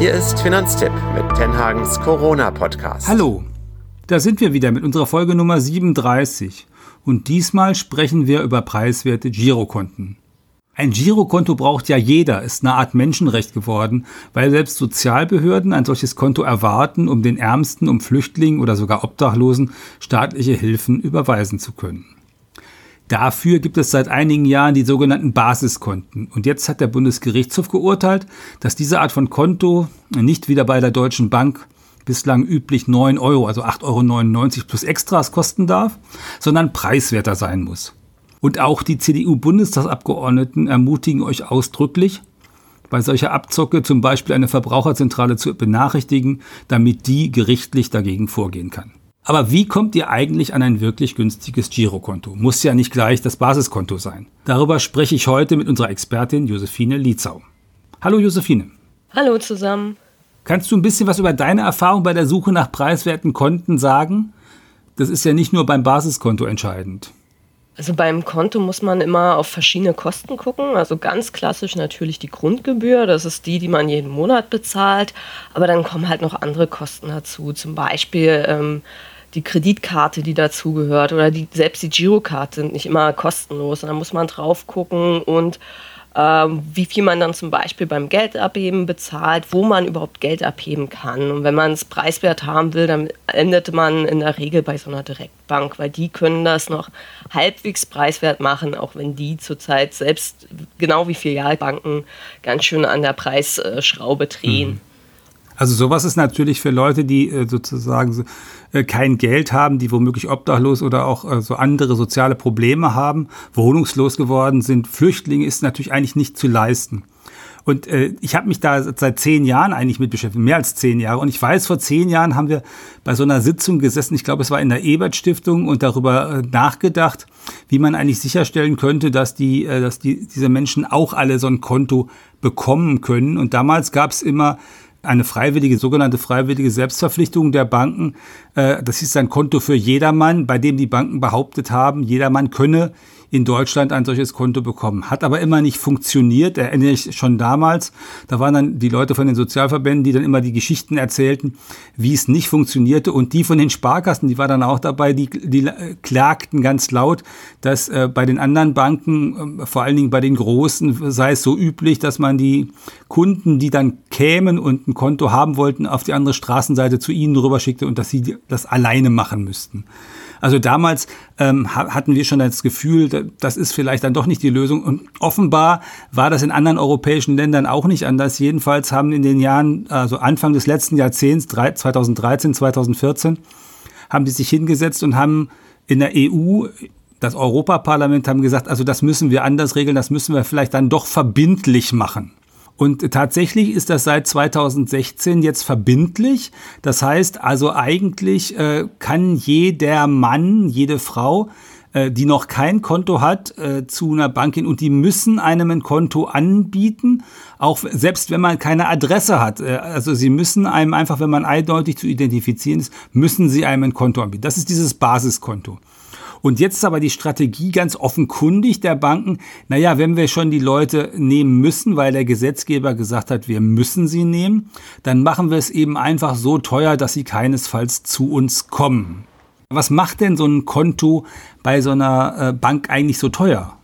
Hier ist Finanztipp mit Tenhagens Corona-Podcast. Hallo, da sind wir wieder mit unserer Folge Nummer 37. Und diesmal sprechen wir über preiswerte Girokonten. Ein Girokonto braucht ja jeder, ist eine Art Menschenrecht geworden, weil selbst Sozialbehörden ein solches Konto erwarten, um den Ärmsten, um Flüchtlingen oder sogar Obdachlosen staatliche Hilfen überweisen zu können. Dafür gibt es seit einigen Jahren die sogenannten Basiskonten. Und jetzt hat der Bundesgerichtshof geurteilt, dass diese Art von Konto nicht wieder bei der Deutschen Bank bislang üblich 9 Euro, also 8,99 Euro plus Extras kosten darf, sondern preiswerter sein muss. Und auch die CDU-Bundestagsabgeordneten ermutigen euch ausdrücklich, bei solcher Abzocke zum Beispiel eine Verbraucherzentrale zu benachrichtigen, damit die gerichtlich dagegen vorgehen kann. Aber wie kommt ihr eigentlich an ein wirklich günstiges Girokonto? Muss ja nicht gleich das Basiskonto sein. Darüber spreche ich heute mit unserer Expertin Josephine Lietzau. Hallo Josephine. Hallo zusammen. Kannst du ein bisschen was über deine Erfahrung bei der Suche nach preiswerten Konten sagen? Das ist ja nicht nur beim Basiskonto entscheidend. Also beim Konto muss man immer auf verschiedene Kosten gucken. Also ganz klassisch natürlich die Grundgebühr, das ist die, die man jeden Monat bezahlt. Aber dann kommen halt noch andere Kosten dazu. Zum Beispiel ähm, die Kreditkarte, die dazugehört oder die, selbst die Girokarte sind nicht immer kostenlos. Und da muss man drauf gucken und ähm, wie viel man dann zum Beispiel beim Geldabheben bezahlt, wo man überhaupt Geld abheben kann. Und wenn man es preiswert haben will, dann endet man in der Regel bei so einer Direktbank, weil die können das noch halbwegs preiswert machen, auch wenn die zurzeit selbst genau wie Filialbanken ganz schön an der Preisschraube drehen. Mhm. Also sowas ist natürlich für Leute, die äh, sozusagen äh, kein Geld haben, die womöglich obdachlos oder auch äh, so andere soziale Probleme haben, wohnungslos geworden sind. Flüchtlinge ist natürlich eigentlich nicht zu leisten. Und äh, ich habe mich da seit zehn Jahren eigentlich mit beschäftigt, mehr als zehn Jahre. Und ich weiß, vor zehn Jahren haben wir bei so einer Sitzung gesessen, ich glaube, es war in der Ebert Stiftung, und darüber äh, nachgedacht, wie man eigentlich sicherstellen könnte, dass die, äh, dass die, diese Menschen auch alle so ein Konto bekommen können. Und damals gab es immer eine freiwillige, sogenannte freiwillige Selbstverpflichtung der Banken. Äh, das ist ein Konto für jedermann, bei dem die Banken behauptet haben, jedermann könne in Deutschland ein solches Konto bekommen. Hat aber immer nicht funktioniert, erinnere ich schon damals. Da waren dann die Leute von den Sozialverbänden, die dann immer die Geschichten erzählten, wie es nicht funktionierte. Und die von den Sparkassen, die war dann auch dabei, die, die klagten ganz laut, dass äh, bei den anderen Banken, äh, vor allen Dingen bei den großen, sei es so üblich, dass man die Kunden, die dann kämen und ein Konto haben wollten, auf die andere Straßenseite zu ihnen rüberschickte und dass sie das alleine machen müssten. Also damals ähm, hatten wir schon das Gefühl, das ist vielleicht dann doch nicht die Lösung. Und offenbar war das in anderen europäischen Ländern auch nicht anders. Jedenfalls haben in den Jahren, also Anfang des letzten Jahrzehnts, 2013, 2014, haben die sich hingesetzt und haben in der EU das Europaparlament haben gesagt, also das müssen wir anders regeln, das müssen wir vielleicht dann doch verbindlich machen. Und tatsächlich ist das seit 2016 jetzt verbindlich. Das heißt also eigentlich äh, kann jeder Mann, jede Frau, äh, die noch kein Konto hat, äh, zu einer Bank gehen und die müssen einem ein Konto anbieten, auch selbst wenn man keine Adresse hat. Äh, also sie müssen einem einfach, wenn man eindeutig zu identifizieren ist, müssen sie einem ein Konto anbieten. Das ist dieses Basiskonto. Und jetzt ist aber die Strategie ganz offenkundig der Banken, naja, wenn wir schon die Leute nehmen müssen, weil der Gesetzgeber gesagt hat, wir müssen sie nehmen, dann machen wir es eben einfach so teuer, dass sie keinesfalls zu uns kommen. Was macht denn so ein Konto bei so einer äh, Bank eigentlich so teuer?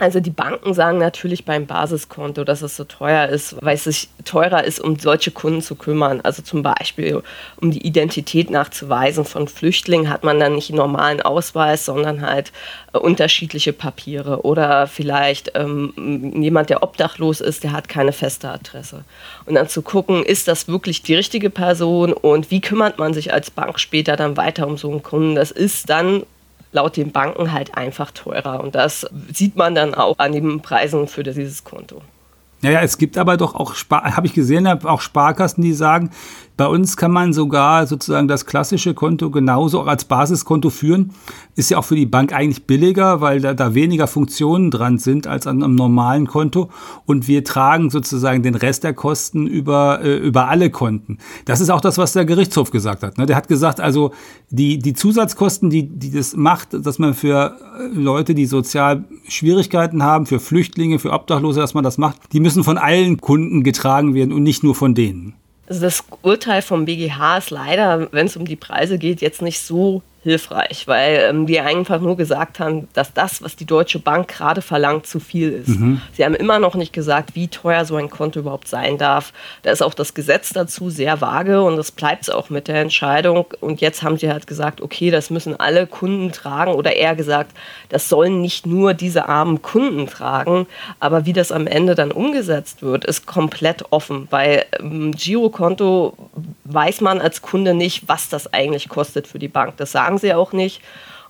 Also die Banken sagen natürlich beim Basiskonto, dass es so teuer ist, weil es sich teurer ist, um solche Kunden zu kümmern. Also zum Beispiel, um die Identität nachzuweisen von Flüchtlingen hat man dann nicht einen normalen Ausweis, sondern halt äh, unterschiedliche Papiere. Oder vielleicht ähm, jemand, der obdachlos ist, der hat keine feste Adresse. Und dann zu gucken, ist das wirklich die richtige Person und wie kümmert man sich als Bank später dann weiter um so einen Kunden? Das ist dann laut den Banken halt einfach teurer. Und das sieht man dann auch an den Preisen für dieses Konto. Naja, es gibt aber doch auch, habe ich gesehen, auch Sparkassen, die sagen, bei uns kann man sogar sozusagen das klassische Konto genauso auch als Basiskonto führen. Ist ja auch für die Bank eigentlich billiger, weil da, da weniger Funktionen dran sind als an einem normalen Konto. Und wir tragen sozusagen den Rest der Kosten über, äh, über alle Konten. Das ist auch das, was der Gerichtshof gesagt hat. Ne? Der hat gesagt, also die, die Zusatzkosten, die, die das macht, dass man für äh, Leute, die sozial Schwierigkeiten haben, für Flüchtlinge, für Obdachlose, dass man das macht, die müssen von allen Kunden getragen werden und nicht nur von denen. Also das Urteil vom BGH ist leider, wenn es um die Preise geht, jetzt nicht so hilfreich, weil ähm, die einfach nur gesagt haben, dass das, was die Deutsche Bank gerade verlangt, zu viel ist. Mhm. Sie haben immer noch nicht gesagt, wie teuer so ein Konto überhaupt sein darf. Da ist auch das Gesetz dazu sehr vage und das bleibt es auch mit der Entscheidung. Und jetzt haben sie halt gesagt, okay, das müssen alle Kunden tragen oder eher gesagt, das sollen nicht nur diese armen Kunden tragen, aber wie das am Ende dann umgesetzt wird, ist komplett offen. Bei ähm, Girokonto weiß man als Kunde nicht, was das eigentlich kostet für die Bank. Das sagen sagen sie auch nicht.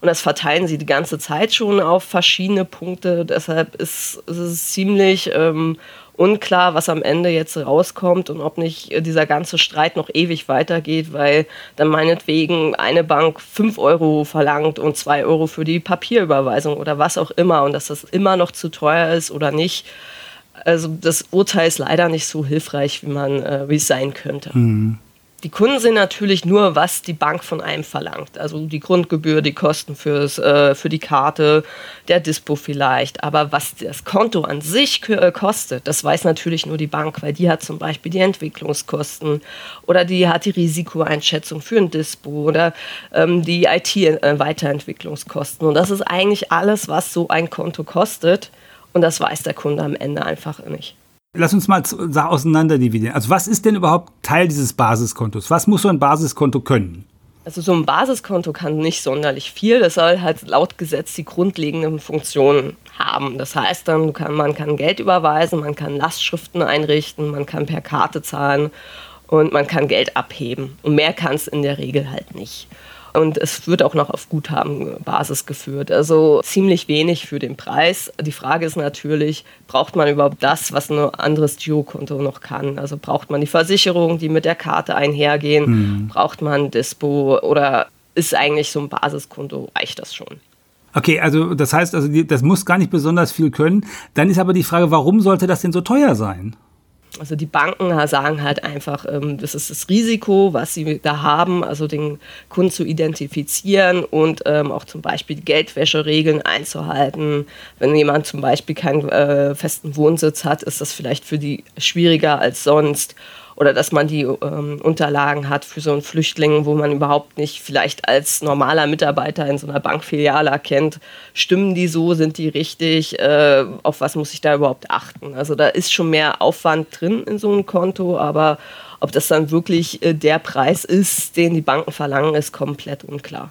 Und das verteilen sie die ganze Zeit schon auf verschiedene Punkte. Deshalb ist, ist es ziemlich ähm, unklar, was am Ende jetzt rauskommt und ob nicht dieser ganze Streit noch ewig weitergeht, weil dann meinetwegen eine Bank 5 Euro verlangt und 2 Euro für die Papierüberweisung oder was auch immer und dass das immer noch zu teuer ist oder nicht. Also das Urteil ist leider nicht so hilfreich, wie man, äh, wie es sein könnte. Mhm. Die Kunden sind natürlich nur, was die Bank von einem verlangt. Also die Grundgebühr, die Kosten fürs, äh, für die Karte, der Dispo vielleicht. Aber was das Konto an sich äh, kostet, das weiß natürlich nur die Bank, weil die hat zum Beispiel die Entwicklungskosten oder die hat die Risikoeinschätzung für ein Dispo oder ähm, die IT-Weiterentwicklungskosten. Und das ist eigentlich alles, was so ein Konto kostet. Und das weiß der Kunde am Ende einfach nicht. Lass uns mal auseinanderdividieren. Also was ist denn überhaupt Teil dieses Basiskontos? Was muss so ein Basiskonto können? Also so ein Basiskonto kann nicht sonderlich viel. Das soll halt laut Gesetz die grundlegenden Funktionen haben. Das heißt dann, kann, man kann Geld überweisen, man kann Lastschriften einrichten, man kann per Karte zahlen und man kann Geld abheben. Und mehr kann es in der Regel halt nicht. Und es wird auch noch auf Guthabenbasis geführt. Also ziemlich wenig für den Preis. Die Frage ist natürlich, braucht man überhaupt das, was ein anderes Girokonto noch kann? Also braucht man die Versicherung, die mit der Karte einhergehen? Mhm. Braucht man Dispo oder ist eigentlich so ein Basiskonto, reicht das schon? Okay, also das heißt, also das muss gar nicht besonders viel können. Dann ist aber die Frage, warum sollte das denn so teuer sein? Also die Banken sagen halt einfach, ähm, das ist das Risiko, was sie da haben, also den Kunden zu identifizieren und ähm, auch zum Beispiel Geldwäscheregeln einzuhalten. Wenn jemand zum Beispiel keinen äh, festen Wohnsitz hat, ist das vielleicht für die schwieriger als sonst oder dass man die ähm, Unterlagen hat für so einen Flüchtling, wo man überhaupt nicht vielleicht als normaler Mitarbeiter in so einer Bankfiliale erkennt, stimmen die so, sind die richtig, äh, auf was muss ich da überhaupt achten. Also da ist schon mehr Aufwand drin in so einem Konto, aber ob das dann wirklich äh, der Preis ist, den die Banken verlangen, ist komplett unklar.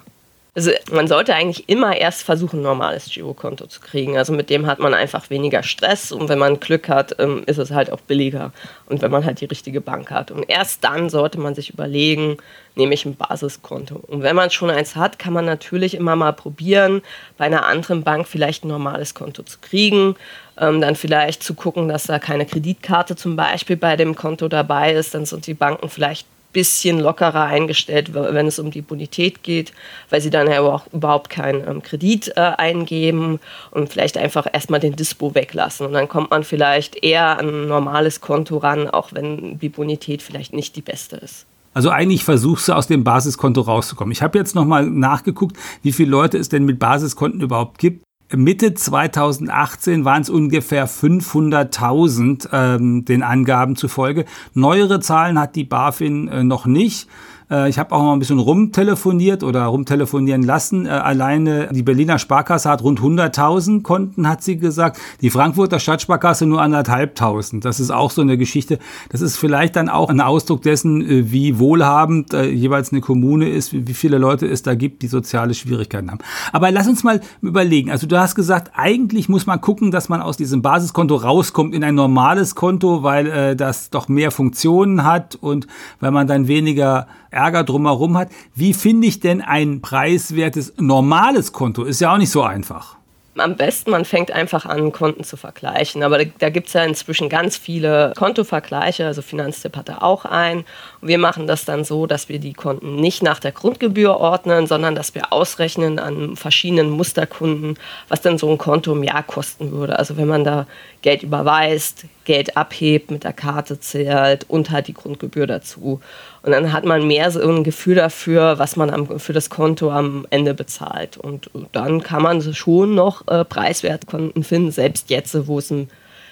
Also man sollte eigentlich immer erst versuchen, ein normales Girokonto zu kriegen. Also mit dem hat man einfach weniger Stress und wenn man Glück hat, ähm, ist es halt auch billiger. Und wenn man halt die richtige Bank hat. Und erst dann sollte man sich überlegen, nehme ich ein Basiskonto. Und wenn man schon eins hat, kann man natürlich immer mal probieren, bei einer anderen Bank vielleicht ein normales Konto zu kriegen. Ähm, dann vielleicht zu gucken, dass da keine Kreditkarte zum Beispiel bei dem Konto dabei ist. Dann sind die Banken vielleicht bisschen lockerer eingestellt, wenn es um die Bonität geht, weil sie dann ja auch überhaupt keinen ähm, Kredit äh, eingeben und vielleicht einfach erstmal den Dispo weglassen. Und dann kommt man vielleicht eher an ein normales Konto ran, auch wenn die Bonität vielleicht nicht die beste ist. Also eigentlich versuchst du aus dem Basiskonto rauszukommen. Ich habe jetzt nochmal nachgeguckt, wie viele Leute es denn mit Basiskonten überhaupt gibt. Mitte 2018 waren es ungefähr 500.000 ähm, den Angaben zufolge. Neuere Zahlen hat die BaFin äh, noch nicht. Äh, ich habe auch mal ein bisschen rumtelefoniert oder rumtelefonieren lassen. Äh, alleine die Berliner Sparkasse hat rund 100.000 Konten, hat sie gesagt. Die Frankfurter Stadtsparkasse nur anderthalbtausend. Das ist auch so eine Geschichte. Das ist vielleicht dann auch ein Ausdruck dessen, äh, wie wohlhabend jeweils eine Kommune ist, wie viele Leute es da gibt, die soziale Schwierigkeiten haben. Aber lass uns mal überlegen. Also du hast gesagt, eigentlich muss man gucken, dass man aus diesem Basiskonto rauskommt in ein normales Konto, weil äh, das doch mehr Funktionen hat und weil man dann weniger Ärger drumherum hat. Wie finde ich denn ein preiswertes normales Konto? Ist ja auch nicht so einfach am besten, man fängt einfach an, Konten zu vergleichen. Aber da, da gibt es ja inzwischen ganz viele Kontovergleiche, also Finanztipp hat da auch ein. Wir machen das dann so, dass wir die Konten nicht nach der Grundgebühr ordnen, sondern dass wir ausrechnen an verschiedenen Musterkunden, was denn so ein Konto im Jahr kosten würde. Also wenn man da Geld überweist, Geld abhebt, mit der Karte zählt und halt die Grundgebühr dazu. Und dann hat man mehr so ein Gefühl dafür, was man am, für das Konto am Ende bezahlt. Und dann kann man schon noch äh, Preiswertkonten finden, selbst jetzt, wo es ein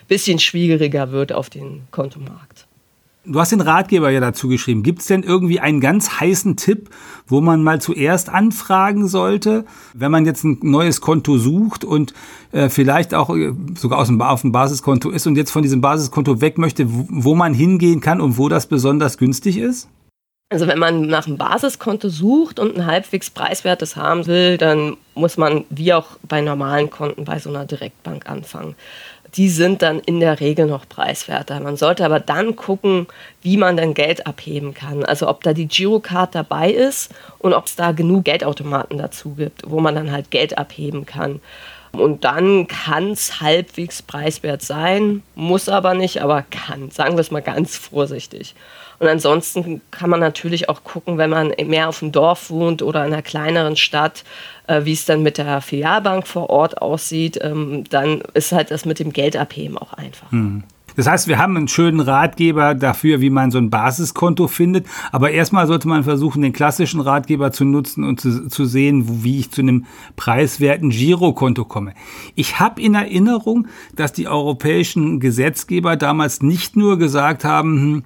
bisschen schwieriger wird auf den Kontomarkt. Du hast den Ratgeber ja dazu geschrieben. Gibt es denn irgendwie einen ganz heißen Tipp, wo man mal zuerst anfragen sollte, wenn man jetzt ein neues Konto sucht und äh, vielleicht auch äh, sogar aus dem, auf dem Basiskonto ist und jetzt von diesem Basiskonto weg möchte, wo, wo man hingehen kann und wo das besonders günstig ist? Also wenn man nach einem Basiskonto sucht und ein halbwegs preiswertes haben will, dann muss man wie auch bei normalen Konten bei so einer Direktbank anfangen die sind dann in der Regel noch preiswerter. Man sollte aber dann gucken, wie man dann Geld abheben kann. Also ob da die Girocard dabei ist und ob es da genug Geldautomaten dazu gibt, wo man dann halt Geld abheben kann. Und dann kann es halbwegs preiswert sein, muss aber nicht, aber kann. Sagen wir es mal ganz vorsichtig. Und ansonsten kann man natürlich auch gucken, wenn man mehr auf dem Dorf wohnt oder in einer kleineren Stadt, äh, wie es dann mit der Filialbank vor Ort aussieht, ähm, dann ist halt das mit dem Geldabheben auch einfach. Mhm. Das heißt, wir haben einen schönen Ratgeber dafür, wie man so ein Basiskonto findet. Aber erstmal sollte man versuchen, den klassischen Ratgeber zu nutzen und zu, zu sehen, wie ich zu einem preiswerten Girokonto komme. Ich habe in Erinnerung, dass die europäischen Gesetzgeber damals nicht nur gesagt haben, hm,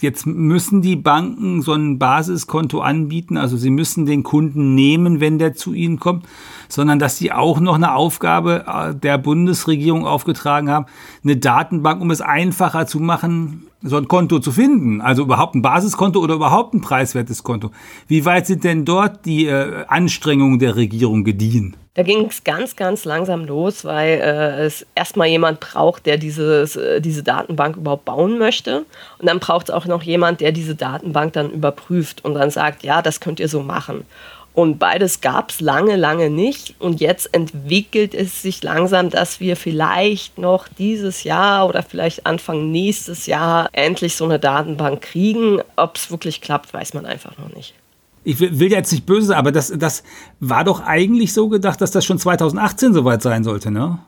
Jetzt müssen die Banken so ein Basiskonto anbieten, also sie müssen den Kunden nehmen, wenn der zu ihnen kommt, sondern dass sie auch noch eine Aufgabe äh, der Bundesregierung aufgetragen haben, eine Datenbank, um es einfacher zu machen, so ein Konto zu finden. Also überhaupt ein Basiskonto oder überhaupt ein preiswertes Konto. Wie weit sind denn dort die äh, Anstrengungen der Regierung gediehen? Da ging es ganz, ganz langsam los, weil äh, es erstmal jemand braucht, der dieses, äh, diese Datenbank überhaupt bauen möchte. Und dann braucht es auch noch jemand, der diese Datenbank dann überprüft und dann sagt, ja, das könnt ihr so machen. Und beides gab es lange, lange nicht. Und jetzt entwickelt es sich langsam, dass wir vielleicht noch dieses Jahr oder vielleicht Anfang nächstes Jahr endlich so eine Datenbank kriegen. Ob es wirklich klappt, weiß man einfach noch nicht ich will jetzt nicht böse aber das, das war doch eigentlich so gedacht, dass das schon 2018 soweit sein sollte, ne?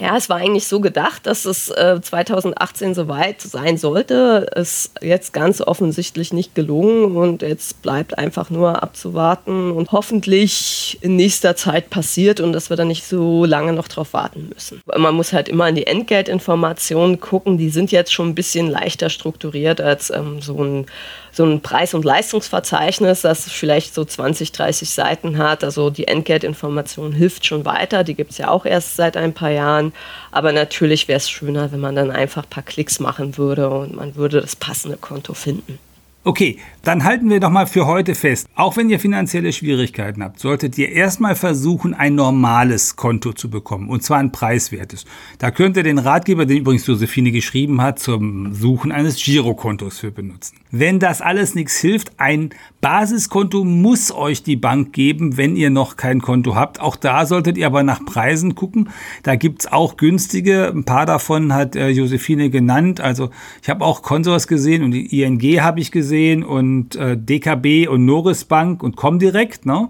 Ja, es war eigentlich so gedacht, dass es äh, 2018 soweit sein sollte. Ist jetzt ganz offensichtlich nicht gelungen und jetzt bleibt einfach nur abzuwarten und hoffentlich in nächster Zeit passiert und dass wir dann nicht so lange noch drauf warten müssen. Man muss halt immer in die Entgeltinformationen gucken, die sind jetzt schon ein bisschen leichter strukturiert als ähm, so ein so ein Preis- und Leistungsverzeichnis, das vielleicht so 20, 30 Seiten hat. Also die Entgeltinformation hilft schon weiter. Die gibt es ja auch erst seit ein paar Jahren. Aber natürlich wäre es schöner, wenn man dann einfach ein paar Klicks machen würde und man würde das passende Konto finden. Okay, dann halten wir doch mal für heute fest. Auch wenn ihr finanzielle Schwierigkeiten habt, solltet ihr erstmal versuchen, ein normales Konto zu bekommen. Und zwar ein preiswertes. Da könnt ihr den Ratgeber, den übrigens Josephine geschrieben hat, zum Suchen eines Girokontos für benutzen. Wenn das alles nichts hilft, ein Basiskonto muss euch die Bank geben, wenn ihr noch kein Konto habt. Auch da solltet ihr aber nach Preisen gucken. Da gibt's auch günstige. Ein paar davon hat äh, Josephine genannt. Also ich habe auch Consors gesehen und die ING habe ich gesehen gesehen und äh, DKB und Noris Bank und Comdirect, ne?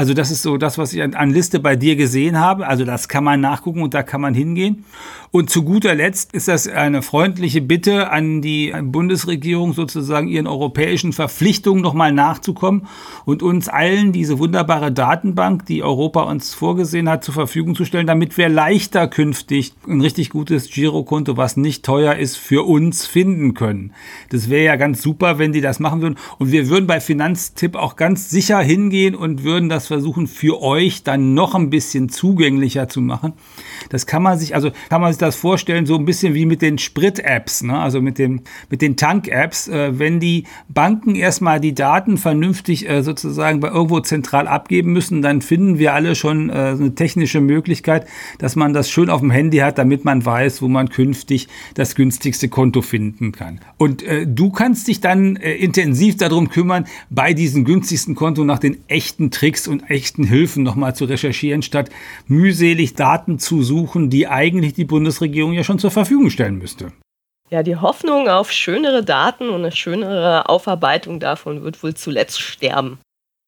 Also das ist so das, was ich an, an Liste bei dir gesehen habe. Also das kann man nachgucken und da kann man hingehen. Und zu guter Letzt ist das eine freundliche Bitte an die Bundesregierung sozusagen ihren europäischen Verpflichtungen nochmal nachzukommen und uns allen diese wunderbare Datenbank, die Europa uns vorgesehen hat, zur Verfügung zu stellen, damit wir leichter künftig ein richtig gutes Girokonto, was nicht teuer ist, für uns finden können. Das wäre ja ganz super, wenn die das machen würden. Und wir würden bei Finanztipp auch ganz sicher hingehen und würden das versuchen für euch dann noch ein bisschen zugänglicher zu machen. Das kann man sich, also kann man sich das vorstellen, so ein bisschen wie mit den Sprit-Apps, ne? also mit, dem, mit den Tank-Apps. Äh, wenn die Banken erstmal die Daten vernünftig äh, sozusagen bei irgendwo zentral abgeben müssen, dann finden wir alle schon äh, eine technische Möglichkeit, dass man das schön auf dem Handy hat, damit man weiß, wo man künftig das günstigste Konto finden kann. Und äh, du kannst dich dann äh, intensiv darum kümmern, bei diesem günstigsten Konto nach den echten Tricks und echten Hilfen nochmal zu recherchieren, statt mühselig Daten zu suchen, die eigentlich die Bundesregierung ja schon zur Verfügung stellen müsste. Ja, die Hoffnung auf schönere Daten und eine schönere Aufarbeitung davon wird wohl zuletzt sterben.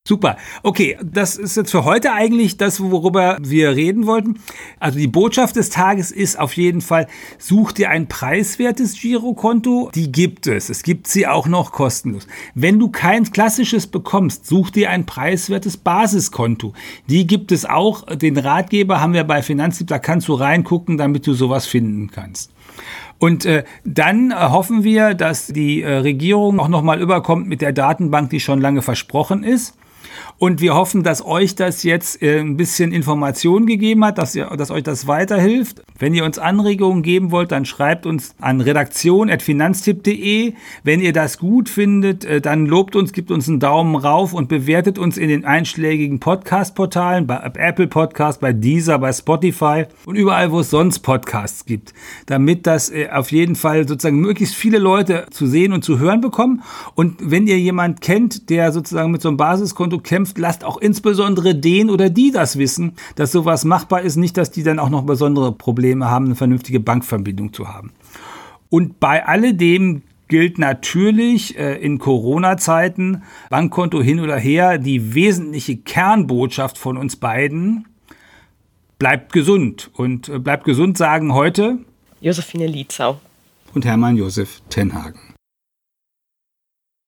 Super. Okay, das ist jetzt für heute eigentlich das, worüber wir reden wollten. Also die Botschaft des Tages ist auf jeden Fall, such dir ein preiswertes Girokonto. Die gibt es. Es gibt sie auch noch kostenlos. Wenn du kein klassisches bekommst, such dir ein preiswertes Basiskonto. Die gibt es auch. Den Ratgeber haben wir bei Finanztipp, da kannst du reingucken, damit du sowas finden kannst. Und äh, dann äh, hoffen wir, dass die äh, Regierung auch nochmal überkommt mit der Datenbank, die schon lange versprochen ist. Und wir hoffen, dass euch das jetzt äh, ein bisschen Information gegeben hat, dass, ihr, dass euch das weiterhilft. Wenn ihr uns Anregungen geben wollt, dann schreibt uns an redaktion.finanztipp.de. Wenn ihr das gut findet, äh, dann lobt uns, gibt uns einen Daumen rauf und bewertet uns in den einschlägigen Podcast-Portalen, bei Apple Podcast, bei Deezer, bei Spotify und überall, wo es sonst Podcasts gibt, damit das äh, auf jeden Fall sozusagen möglichst viele Leute zu sehen und zu hören bekommen. Und wenn ihr jemand kennt, der sozusagen mit so einem Basiskonto kämpft, lasst auch insbesondere den oder die das wissen, dass sowas machbar ist, nicht, dass die dann auch noch besondere Probleme haben, eine vernünftige Bankverbindung zu haben. Und bei alledem gilt natürlich äh, in Corona-Zeiten, Bankkonto hin oder her, die wesentliche Kernbotschaft von uns beiden, bleibt gesund. Und äh, bleibt gesund sagen heute Josephine Lietzau und Hermann Josef Tenhagen.